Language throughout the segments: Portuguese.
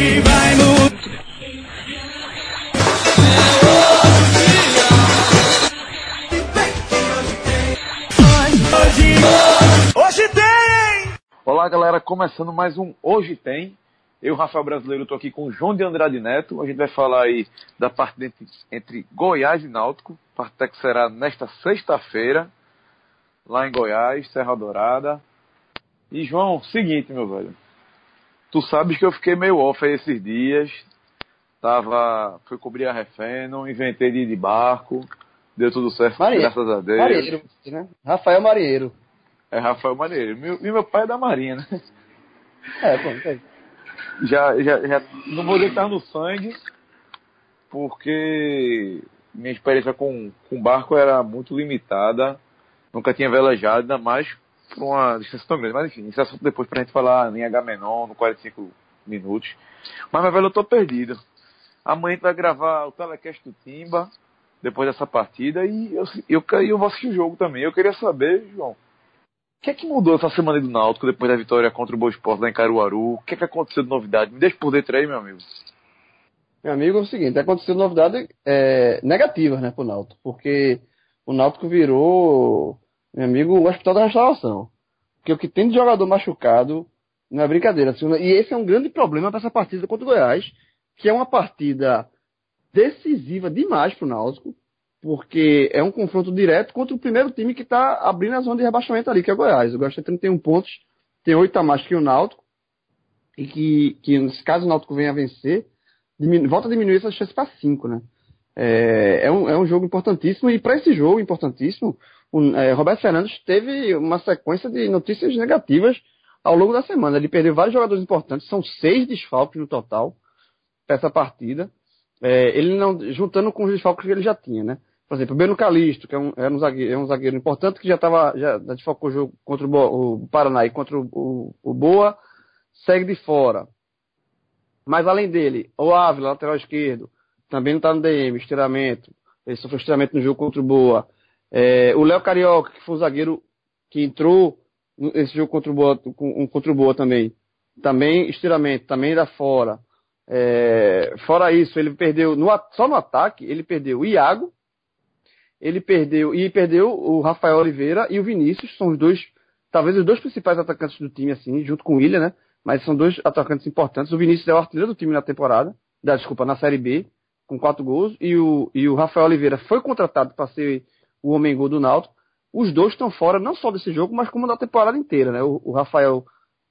Hoje vai mudar. Hoje, hoje tem! Olá, galera. Começando mais um Hoje Tem. Eu, Rafael Brasileiro, estou aqui com o João de Andrade Neto. A gente vai falar aí da partida entre, entre Goiás e Náutico. Partida que será nesta sexta-feira, lá em Goiás, Serra Dourada. E, João, seguinte, meu velho. Tu sabes que eu fiquei meio off aí esses dias. Tava. Fui cobrir a refém, não inventei de ir de barco. Deu tudo certo, Marinheiro. graças a Deus. Marinheiro, né? Rafael Marinheiro. É Rafael Maneiro. Meu, e meu pai é da Marinha, né? É, pô, tem. já, já, já não vou deitar no sangue, porque minha experiência com, com barco era muito limitada. Nunca tinha velejado, ainda mais por uma distância tão grande. Mas enfim, é assunto depois pra gente falar em H menor, no 45 minutos. Mas, meu velho, eu tô perdido. Amanhã a gente vai gravar o telecast do Timba, depois dessa partida, e eu, eu, eu vou assistir o jogo também. Eu queria saber, João, o que é que mudou essa semana do Náutico depois da vitória contra o Boa Esporte lá em Caruaru? O que é que aconteceu de novidade? Me deixa por dentro aí, meu amigo. Meu amigo, é o seguinte, aconteceu novidade é, negativas, né, pro Náutico, porque o Náutico virou, meu amigo, o hospital da restauração. Porque o que tem de jogador machucado não é brincadeira. assim, E esse é um grande problema para essa partida contra o Goiás, que é uma partida decisiva demais pro Náutico, porque é um confronto direto contra o primeiro time que está abrindo a zona de rebaixamento ali, que é o Goiás. O Goiás tem 31 pontos, tem 8 a mais que o Náutico, e que, que caso o Náutico venha a vencer, diminu- volta a diminuir essa chance para 5, né? É, é, um, é um jogo importantíssimo, e para esse jogo importantíssimo, o é, Roberto Fernandes teve uma sequência de notícias negativas ao longo da semana. Ele perdeu vários jogadores importantes, são seis desfalques no total para essa partida. É, ele não, juntando com os desfalques que ele já tinha, né? Por exemplo, o Beno Calisto, que é um, era um, zagueiro, é um zagueiro importante, que já estava, já desfalcou o jogo contra o, o Paraná e contra o, o- o Boa, segue de fora. Mas além dele, o Ávila, lateral esquerdo, também não está no DM, estiramento. Ele sofreu estiramento no jogo contra o Boa. É, o Léo Carioca, que foi o zagueiro que entrou nesse jogo contra o Boa, contra o Boa também. Também estiramento, também da fora. É, fora isso, ele perdeu, no só no ataque, ele perdeu o Iago, ele perdeu, e perdeu o Rafael Oliveira e o Vinícius, são os dois, talvez os dois principais atacantes do time, assim, junto com o William, né? Mas são dois atacantes importantes. O Vinícius é o artilheiro do time na temporada, da, desculpa, na Série B, com quatro gols, e o, e o Rafael Oliveira foi contratado para ser o homem gol do Náutico. Os dois estão fora, não só desse jogo, mas como da temporada inteira, né? O, o Rafael,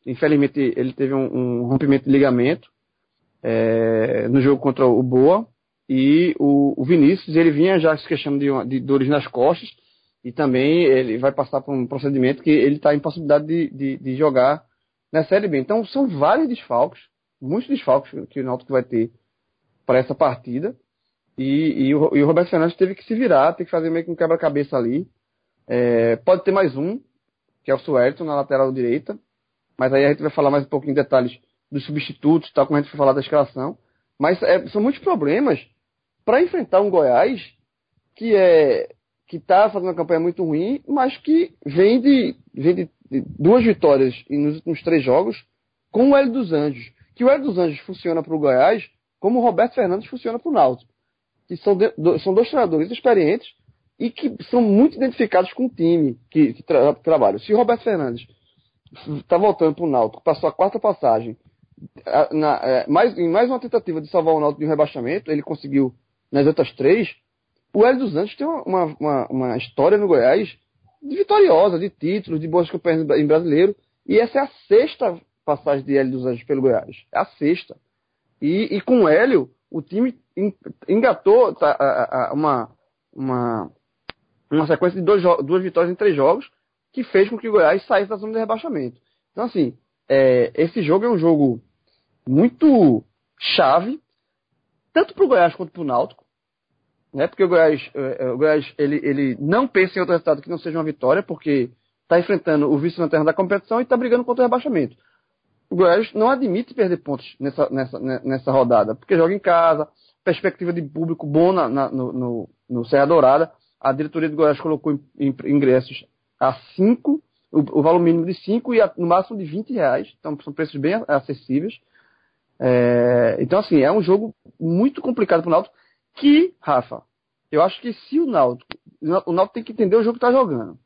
infelizmente, ele teve um, um rompimento de ligamento, é, no jogo contra o Boa. E o, o Vinícius, ele vinha já se queixando de, de dores nas costas. E também ele vai passar por um procedimento que ele está em possibilidade de, de, de jogar na Série B. Então são vários desfalques, muitos desfalques que o Náutico vai ter para essa partida. E, e, o, e o Roberto Fernandes teve que se virar, tem que fazer meio que um quebra-cabeça ali. É, pode ter mais um, que é o Suelton na lateral direita. Mas aí a gente vai falar mais um pouquinho em detalhes dos substitutos, tal, como a gente for falar da escalação. Mas é, são muitos problemas para enfrentar um Goiás que é que está fazendo uma campanha muito ruim, mas que vem de, vem de, de duas vitórias nos últimos três jogos com o Hélio dos Anjos. Que o Hélio dos Anjos funciona para o Goiás como o Roberto Fernandes funciona para o Náutico. Que são, de- são dois treinadores experientes e que são muito identificados com o time que, que tra trabalham. Se o Roberto Fernandes está voltando para o Náutico, passou a quarta passagem, na- é, mais, em mais uma tentativa de salvar o Náutico de um rebaixamento, ele conseguiu nas outras três. O Hélio dos Anjos tem uma, uma, uma- uma história no Goiás de vitoriosa, de títulos, de boas campanhas em brasileiro. E essa é a sexta passagem de Hélio dos Anjos pelo Goiás. É a sexta. E, e com o Hélio, o time en- engatou tá, uma, uma, uma sequência de dois duas vitórias em três jogos que fez com que o Goiás saísse da zona de rebaixamento. Então, assim, é, esse jogo é um jogo muito chave, tanto para o Goiás quanto para o Náutico. Né? Porque o Goiás, é, é, o Goiás ele, ele não pensa em outro resultado que não seja uma vitória, porque está enfrentando o vice-lanterna da competição e está brigando contra o rebaixamento. O Goiás não admite perder pontos nessa, nessa, né, nessa rodada, porque joga em casa, perspectiva de público bom na, na- no, no, no Serra Dourada. A diretoria do Goiás colocou in- in- ingressos a 5, o, o valor mínimo de 5 e a- no máximo de 20 reais. Então são preços bem acessíveis. É, então, assim, é um jogo muito complicado pro Náutico que, Rafa, eu acho que se o Náutico, o Náutico tem que entender o jogo que tá jogando.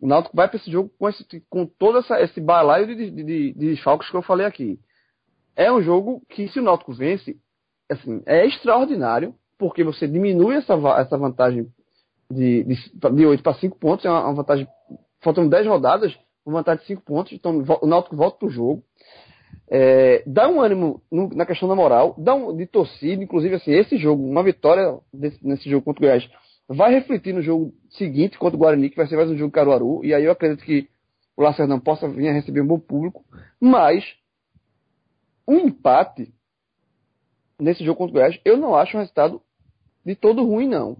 O Náutico vai para esse jogo com, esse, com todo essa, esse balaio de, de, de, de desfalques que eu falei aqui. É um jogo que, se o Náutico vence, assim, é extraordinário, porque você diminui essa, essa vantagem de, de, de 8 para 5 pontos, é uma, vantagem. Faltam 10 rodadas, uma vantagem de 5 pontos, então o Náutico volta pro jogo. É, dá um ânimo no, na questão da moral, dá um de torcida, inclusive assim, esse jogo, uma vitória desse, nesse jogo contra o Goiás, vai refletir no jogo seguinte contra o Guarani, que vai ser mais um jogo Caruaru, e aí eu acredito que o Lacerdão possa vir a receber um bom público, mas um empate nesse jogo contra o Goiás, eu não acho um resultado de todo ruim, não.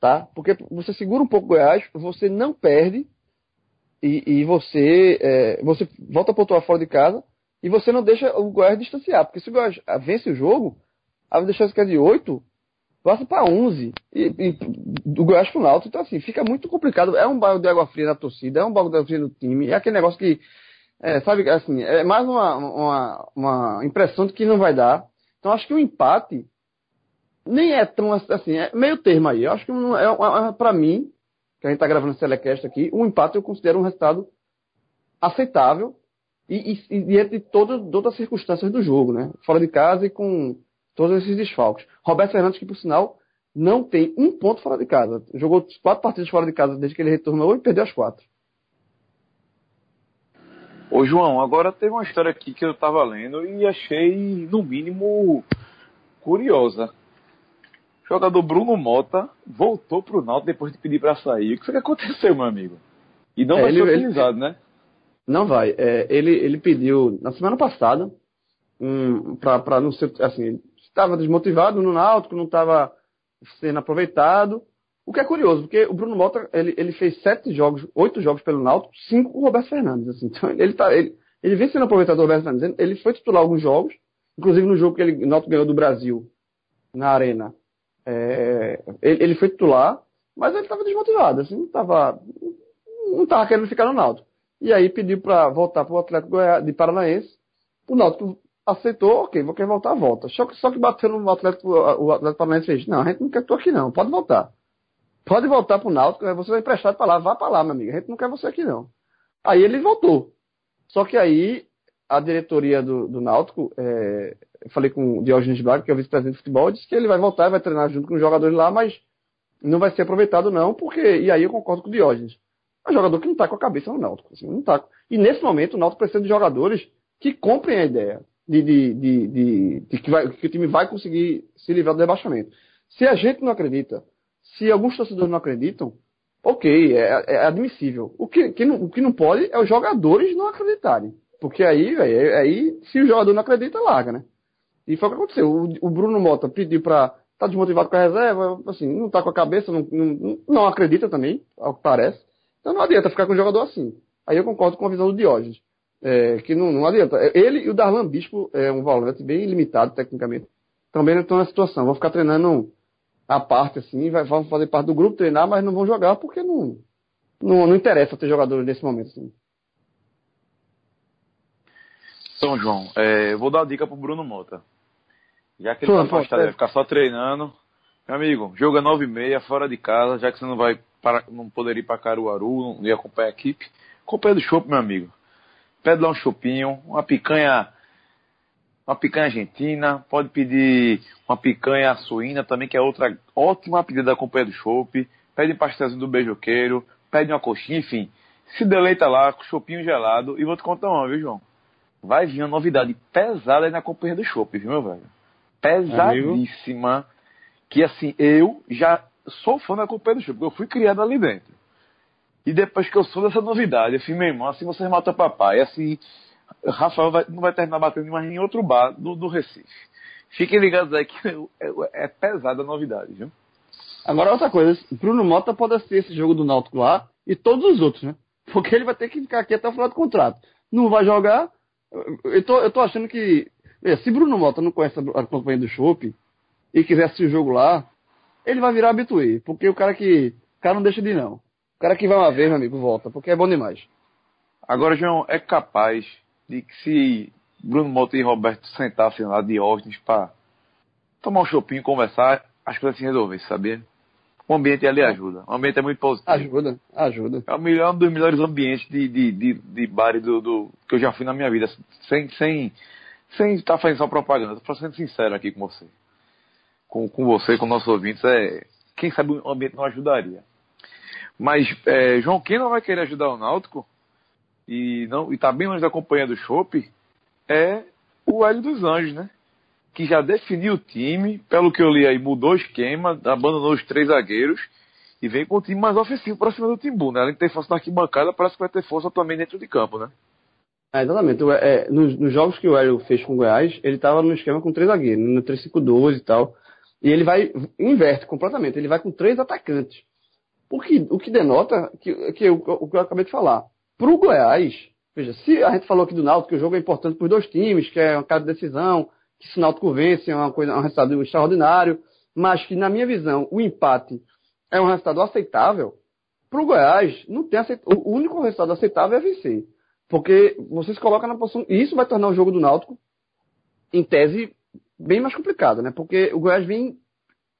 Tá? Porque você segura um pouco o Goiás, você não perde e, e você, é, você volta a pontuar fora de casa e você não deixa o Goiás distanciar. Porque se o Goiás vence o jogo, a deixar esse de 8, passa para 11 e, e, do Goiás pro Náutico. Então, assim, fica muito complicado. É um bairro de água fria na torcida, é um bairro de água fria no time. É aquele negócio que, é, sabe, assim, é mais uma, uma, uma impressão de que não vai dar. Então, acho que o empate nem é tão assim, é meio termo aí. Eu acho que é, é, é para mim, que a gente está gravando esse telecast aqui, o empate eu considero um resultado aceitável e, e, e diante de todas as circunstâncias do jogo, né? Fora de casa e com todos esses desfalques. Roberto Fernandes, que por sinal não tem um ponto fora de casa. Jogou quatro partidas fora de casa desde que ele retornou e perdeu as quatro. Ô João, agora teve uma história aqui que eu estava lendo e achei, no mínimo, curiosa. O jogador Bruno Mota voltou pro Náutico depois de pedir para sair. O que foi que aconteceu, meu amigo? E não é, vai ele, ser utilizado, ele, né? Não vai. É, ele, ele pediu na semana passada um, para não ser assim, estava desmotivado no Náutico, não estava sendo aproveitado. O que é curioso, porque o Bruno Mota ele, ele fez sete jogos, oito jogos pelo Náutico, cinco com o Roberto Fernandes. Assim. Então ele tá, ele, ele vem sendo aproveitado do Roberto Fernandes. Ele foi titular alguns jogos, inclusive no jogo que ele, o Náutico ganhou do Brasil na arena. É, ele, ele, foi titular, mas ele estava desmotivado, assim, não estava não tava querendo ficar no Náutico. E aí pediu para voltar para o Atlético de Paranaense. O Náutico aceitou, ok, vou querer voltar, volta. Só que, só que bateu no Atlético, o Atlético Paranaense fez, não, a gente não quer tu aqui não, pode voltar. Pode voltar pro Náutico, você vai emprestar para lá, vá para lá, meu amigo, a gente não quer você aqui não. Aí ele voltou. Só que aí a diretoria do, do Náutico, é, eu falei com o Diógenes Braga, que é o vice-presidente de futebol, disse que ele vai voltar, vai treinar junto com os jogadores lá, mas não vai ser aproveitado não, porque, e aí eu concordo com o Diógenes, é um jogador que não está com a cabeça no Náutico, assim, não tá. E nesse momento o Náutico precisa de jogadores que comprem a ideia de, de, de, de, de que, vai, que o time vai conseguir se livrar do rebaixamento. Se a gente não acredita, se alguns torcedores não acreditam, ok, é, é admissível. O que, que não, o que não pode é os jogadores não acreditarem. Porque aí, véio, aí, se o jogador não acredita, larga, né? E foi o que aconteceu. O, o Bruno Mota pediu para tá desmotivado com a reserva, assim, não tá com a cabeça, não, não, não acredita também, ao que parece. Então não adianta ficar com um jogador assim. Aí eu concordo com a visão do Diógenes. É, que não, não adianta. Ele e o Darlan Bispo é um volante bem limitado tecnicamente. Também não estão na situação. Vão ficar treinando a parte assim, vai, vão fazer parte do grupo, treinar, mas não vão jogar porque não, não, não interessa ter jogadores nesse momento. Assim. Então, João, é, vou dar uma dica pro Bruno Mota. Já que ele Pronto, tá afastado, é. vai ficar só treinando. Meu amigo, joga nove e meia, fora de casa, já que você não vai para, não poderia ir para Caruaru, não ia acompanhar a equipe. Acompanha do show, meu amigo pede lá um chopinho, uma picanha, uma picanha argentina, pode pedir uma picanha suína também, que é outra ótima pedida da companhia do chopp, pede um pastelzinho do beijoqueiro, pede uma coxinha, enfim, se deleita lá com chopinho gelado e vou te contar uma, viu, João? Vai vir uma novidade pesada aí na companhia do chopp, viu, meu velho? Pesadíssima, Amigo. que assim, eu já sou fã da companhia do chopp, eu fui criado ali dentro. E depois que eu soube dessa novidade, falei, meu irmão, assim vocês matam papai. Assim, Rafael vai, não vai terminar batendo mais em outro bar do, do Recife. Fiquem ligados aí que é, é pesada a novidade, viu? Agora outra coisa, Bruno Mota pode assistir esse jogo do Náutico lá e todos os outros, né? Porque ele vai ter que ficar aqui até o final do contrato. Não vai jogar. Eu tô, eu tô achando que. Se Bruno Mota não conhece a campanha do Chopp e quiser assistir o jogo lá, ele vai virar habituê. Porque o cara que. O cara não deixa de ir, não cara que vai uma vez, meu amigo, volta, porque é bom demais. Agora, João, é capaz de que se Bruno Mota e Roberto sentassem lá de ordens para tomar um chopinho, conversar, as coisas se resolvessem, sabia? O ambiente ali ajuda. O ambiente é muito positivo. Ajuda, ajuda. É o melhor um dos melhores ambientes de, de, de, de bar do, do, que eu já fui na minha vida. Sem, sem, sem estar fazendo só propaganda. Estou sendo sincero aqui com você. Com, com você, com nossos ouvintes. É, quem sabe o ambiente não ajudaria. Mas é, João, quem não vai querer ajudar o Náutico e não está bem longe da companhia do Chopp é o Hélio dos Anjos, né? Que já definiu o time, pelo que eu li aí, mudou o esquema, abandonou os três zagueiros e vem com o time mais ofensivo para cima do Timbu, né? Além de ter força na arquibancada, parece que vai ter força também dentro de campo, né? É, exatamente. É, nos, nos, jogos que o Hélio fez com o Goiás, ele estava no esquema com três zagueiros, no 3-5-2 e tal. E ele vai, inverte completamente, ele vai com três atacantes. O que, o que denota que, que eu, o que eu acabei de falar. Para o Goiás, veja, se a gente falou aqui do Náutico que o jogo é importante para os dois times, que é uma cada decisão, que se o Náutico vence é uma coisa, um resultado extraordinário, mas que na minha visão o empate é um resultado aceitável. Para o Goiás, não tem aceit... o único resultado aceitável é vencer. Porque você se coloca na posição. E isso vai tornar o jogo do Náutico, em tese, bem mais complicado, né? Porque o Goiás vem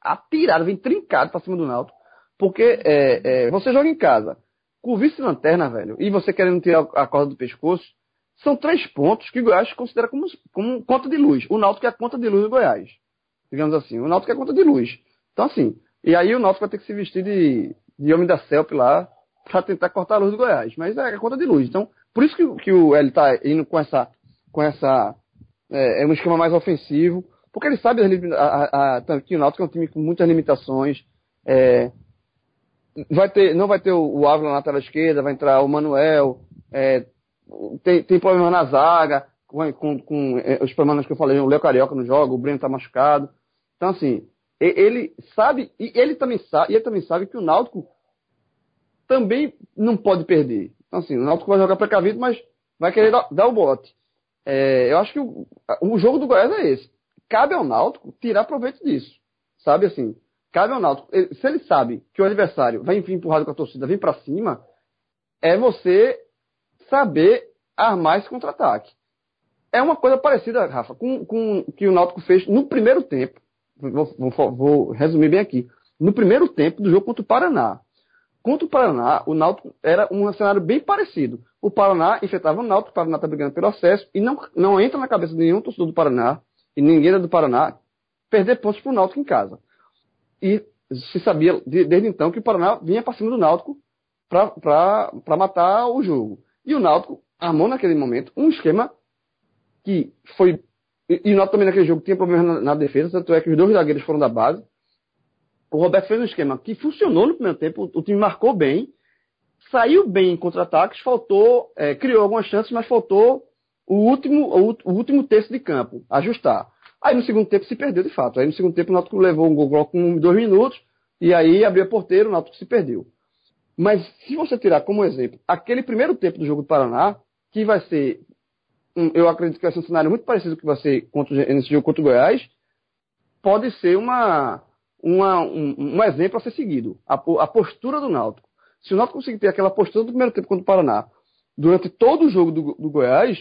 atirado, vem trincado para cima do Náutico. Porque é, é, você joga em casa com vice-lanterna, velho, e você querendo tirar a corda do pescoço, são três pontos que o Goiás considera como, como conta de luz. O Náutico é a conta de luz do Goiás. Digamos assim. O Náutico é a conta de luz. Então, assim, e aí o Náutico vai ter que se vestir de, de homem da CELP lá para tentar cortar a luz do Goiás. Mas é a conta de luz. Então, por isso que, que o L tá indo com essa. Com essa é, é um esquema mais ofensivo. Porque ele sabe a, a, a, que o Náutico é um time com muitas limitações. É, vai ter, não vai ter o, Ávila na lateral esquerda, vai entrar o Manuel, é, tem, tem problema na zaga, com, com, com é, os problemas que eu falei, o Léo Carioca no jogo, o Breno tá machucado. Então, assim, ele sabe, e ele também sabe, ele também sabe que o Náutico também não pode perder. Então, assim, o Náutico vai jogar precavido, mas vai querer dar, dar o bote. É, eu acho que o, o jogo do Goiás é esse. Cabe ao Náutico tirar proveito disso. Sabe assim? Cabe ao Náutico. Se ele sabe que o adversário vai vir empurrado com a torcida, vem para cima, é você saber armar esse contra-ataque. É uma coisa parecida, Rafa, com, com que o Náutico fez no primeiro tempo. Vou, vou, vou, resumir bem aqui. No primeiro tempo do jogo contra o Paraná. Contra o Paraná, o Náutico era um cenário bem parecido. O Paraná enfrentava o Náutico, o Paraná está brigando pelo acesso, e não, não entra na cabeça de nenhum torcedor do Paraná, e ninguém é do Paraná, perder pontos para o Náutico em casa. E se sabia desde então que o Paraná vinha para cima do Náutico para matar o jogo. E o Náutico armou naquele momento um esquema que foi. E, o Náutico também naquele jogo tinha problemas na, na, defesa, tanto é que os dois zagueiros foram da base. O Roberto fez um esquema que funcionou no primeiro tempo, o, o time marcou bem, saiu bem em contra-ataques, faltou, é, criou algumas chances, mas faltou o último, o, o último terço de campo, ajustar. Aí no segundo tempo se perdeu de fato. Aí no segundo tempo o Náutico levou um gol com dois minutos e aí abriu a porteira, o Náutico se perdeu. Mas se você tirar como exemplo aquele primeiro tempo do jogo do Paraná, que vai ser, eu acredito que vai ser um cenário muito parecido com que vai ser contra, nesse jogo contra o Goiás, pode ser uma, uma um, um, exemplo a ser seguido. A, a, postura do Náutico. Se o Náutico conseguir ter aquela postura do primeiro tempo contra o Paraná, durante todo o jogo do, do Goiás,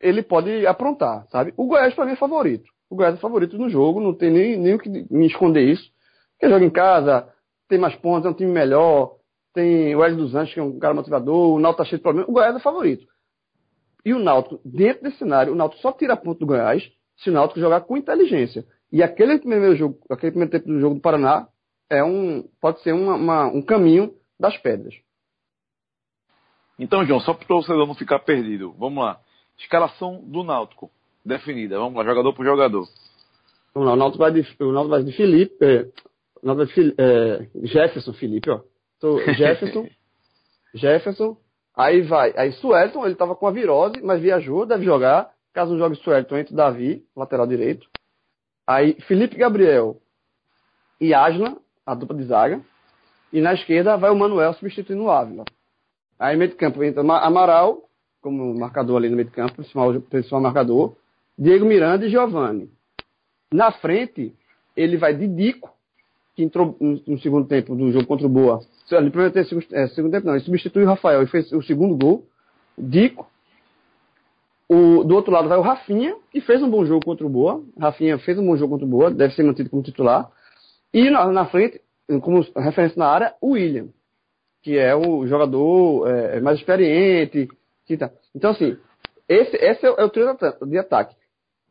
ele pode aprontar, sabe? O Goiás, para mim, é favorito. O Goiás é favorito no jogo, não tem nem, nem o que me esconder isso. Porque joga em casa, tem mais pontos, é um time melhor, tem o Hélio dos Anjos, que é um cara motivador, o Náutico tá cheio de problemas. O Goiás é favorito. E o Náutico, dentro desse cenário, o Náutico só tira ponto do Goiás se o Náutico jogar com inteligência. E aquele primeiro jogo, aquele primeiro tempo do jogo do Paraná é um, pode ser uma, uma, um caminho das pedras. Então, João, só para o torcedor não ficar perdido, vamos lá. Escalação do Náutico, definida. Vamos lá, jogador por jogador. Vamos lá, o Náutico vai de, o Náutico vai de Felipe, é, o Náutico vai de é, Jefferson Felipe, ó. Então, Jefferson, Jefferson, aí vai, aí Suelton, ele tava com a virose, mas viajou, deve jogar. Caso não jogue Suelton, entra Davi, lateral direito. Aí Felipe Gabriel e Asna, a dupla de zaga. E na esquerda vai o Manuel substituindo o Ávila. Aí meio de campo entra Amaral, como marcador ali no meio de campo, principal, principal marcador. Diego Miranda e Giovanni. Na frente, ele vai de Dico, que entrou no, no segundo tempo do jogo contra o Boa. Primeiro tempo, é, segundo tempo não, ele substituiu o Rafael e fez o segundo gol. Dico. O, do outro lado vai o Rafinha, que fez um bom jogo contra o Boa. Rafinha fez um bom jogo contra o Boa, deve ser mantido como titular. E na, na frente, como referência na área, o William, que é o jogador é, mais experiente. Então, assim, esse, esse é, o trio de ataque.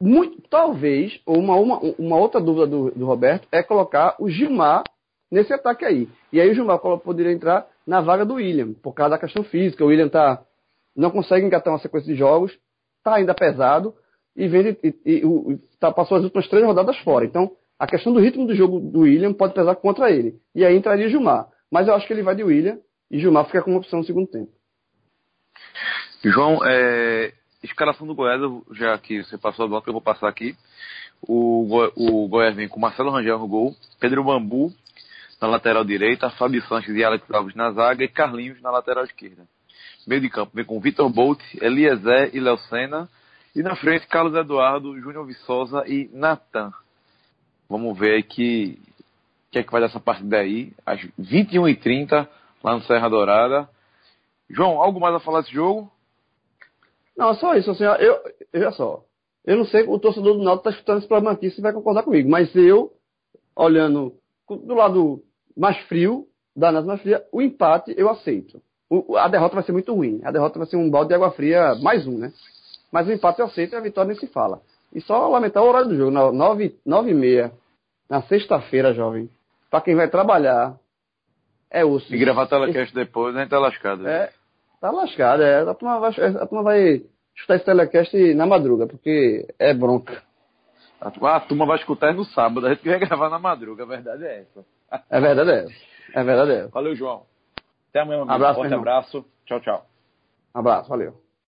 Muito, talvez, uma, uma, uma outra dúvida do, do, Roberto é colocar o Gilmar nesse ataque aí. E aí o Gilmar poderia entrar na vaga do William, por causa da questão física. O William tá, não consegue engatar uma sequência de jogos, está ainda pesado e, vem, e, e, e tá, passou as últimas três rodadas fora. Então, a questão do ritmo do jogo do William pode pesar contra ele. E aí entraria Gilmar. Mas eu acho que ele vai de William e Gilmar fica como opção no segundo tempo. João, é, escalação do Goiás, já que você passou a bloco, eu vou passar aqui. O, o Goiás vem com Marcelo Rangel no gol, Pedro Bambu na lateral direita, Fábio Sanches e Alex Alves na zaga e Carlinhos na lateral esquerda. Meio de campo vem com Vitor Bolt, Eliezer e Léo Senna. E na frente, Carlos Eduardo, Júnior Viçosa e Natan. Vamos ver aí que, que é que vai dessa partida aí. Às 21h30, lá no Serra Dourada. João, algo mais a falar desse jogo? Não, só isso. Assim, eu, veja só. Eu não sei o torcedor do Náutico está escutando esse programa aqui se vai concordar comigo, mas eu, olhando do lado mais frio, da análise mais fria, o empate eu aceito. O, a derrota vai ser muito ruim. A derrota vai ser um balde de água fria, mais um, né? Mas o empate eu aceito e a vitória nem se fala. E só lamentar o horário do jogo, nove, nove e meia, na sexta-feira, jovem. Para quem vai trabalhar, é osso. E gravar telecast depois, a gente tá lascado. É, tá lascado, é. A turma vai, a turma vai escutar esse telecast na madruga, porque é bronca. A turma, a turma vai escutar no sábado, a gente vai gravar na madruga, a verdade é essa. É verdade é essa. É verdade é essa. Valeu, João. Até amanhã, meu amigo. Abraço, Forte abraço. Tchau, tchau. Abraço, valeu.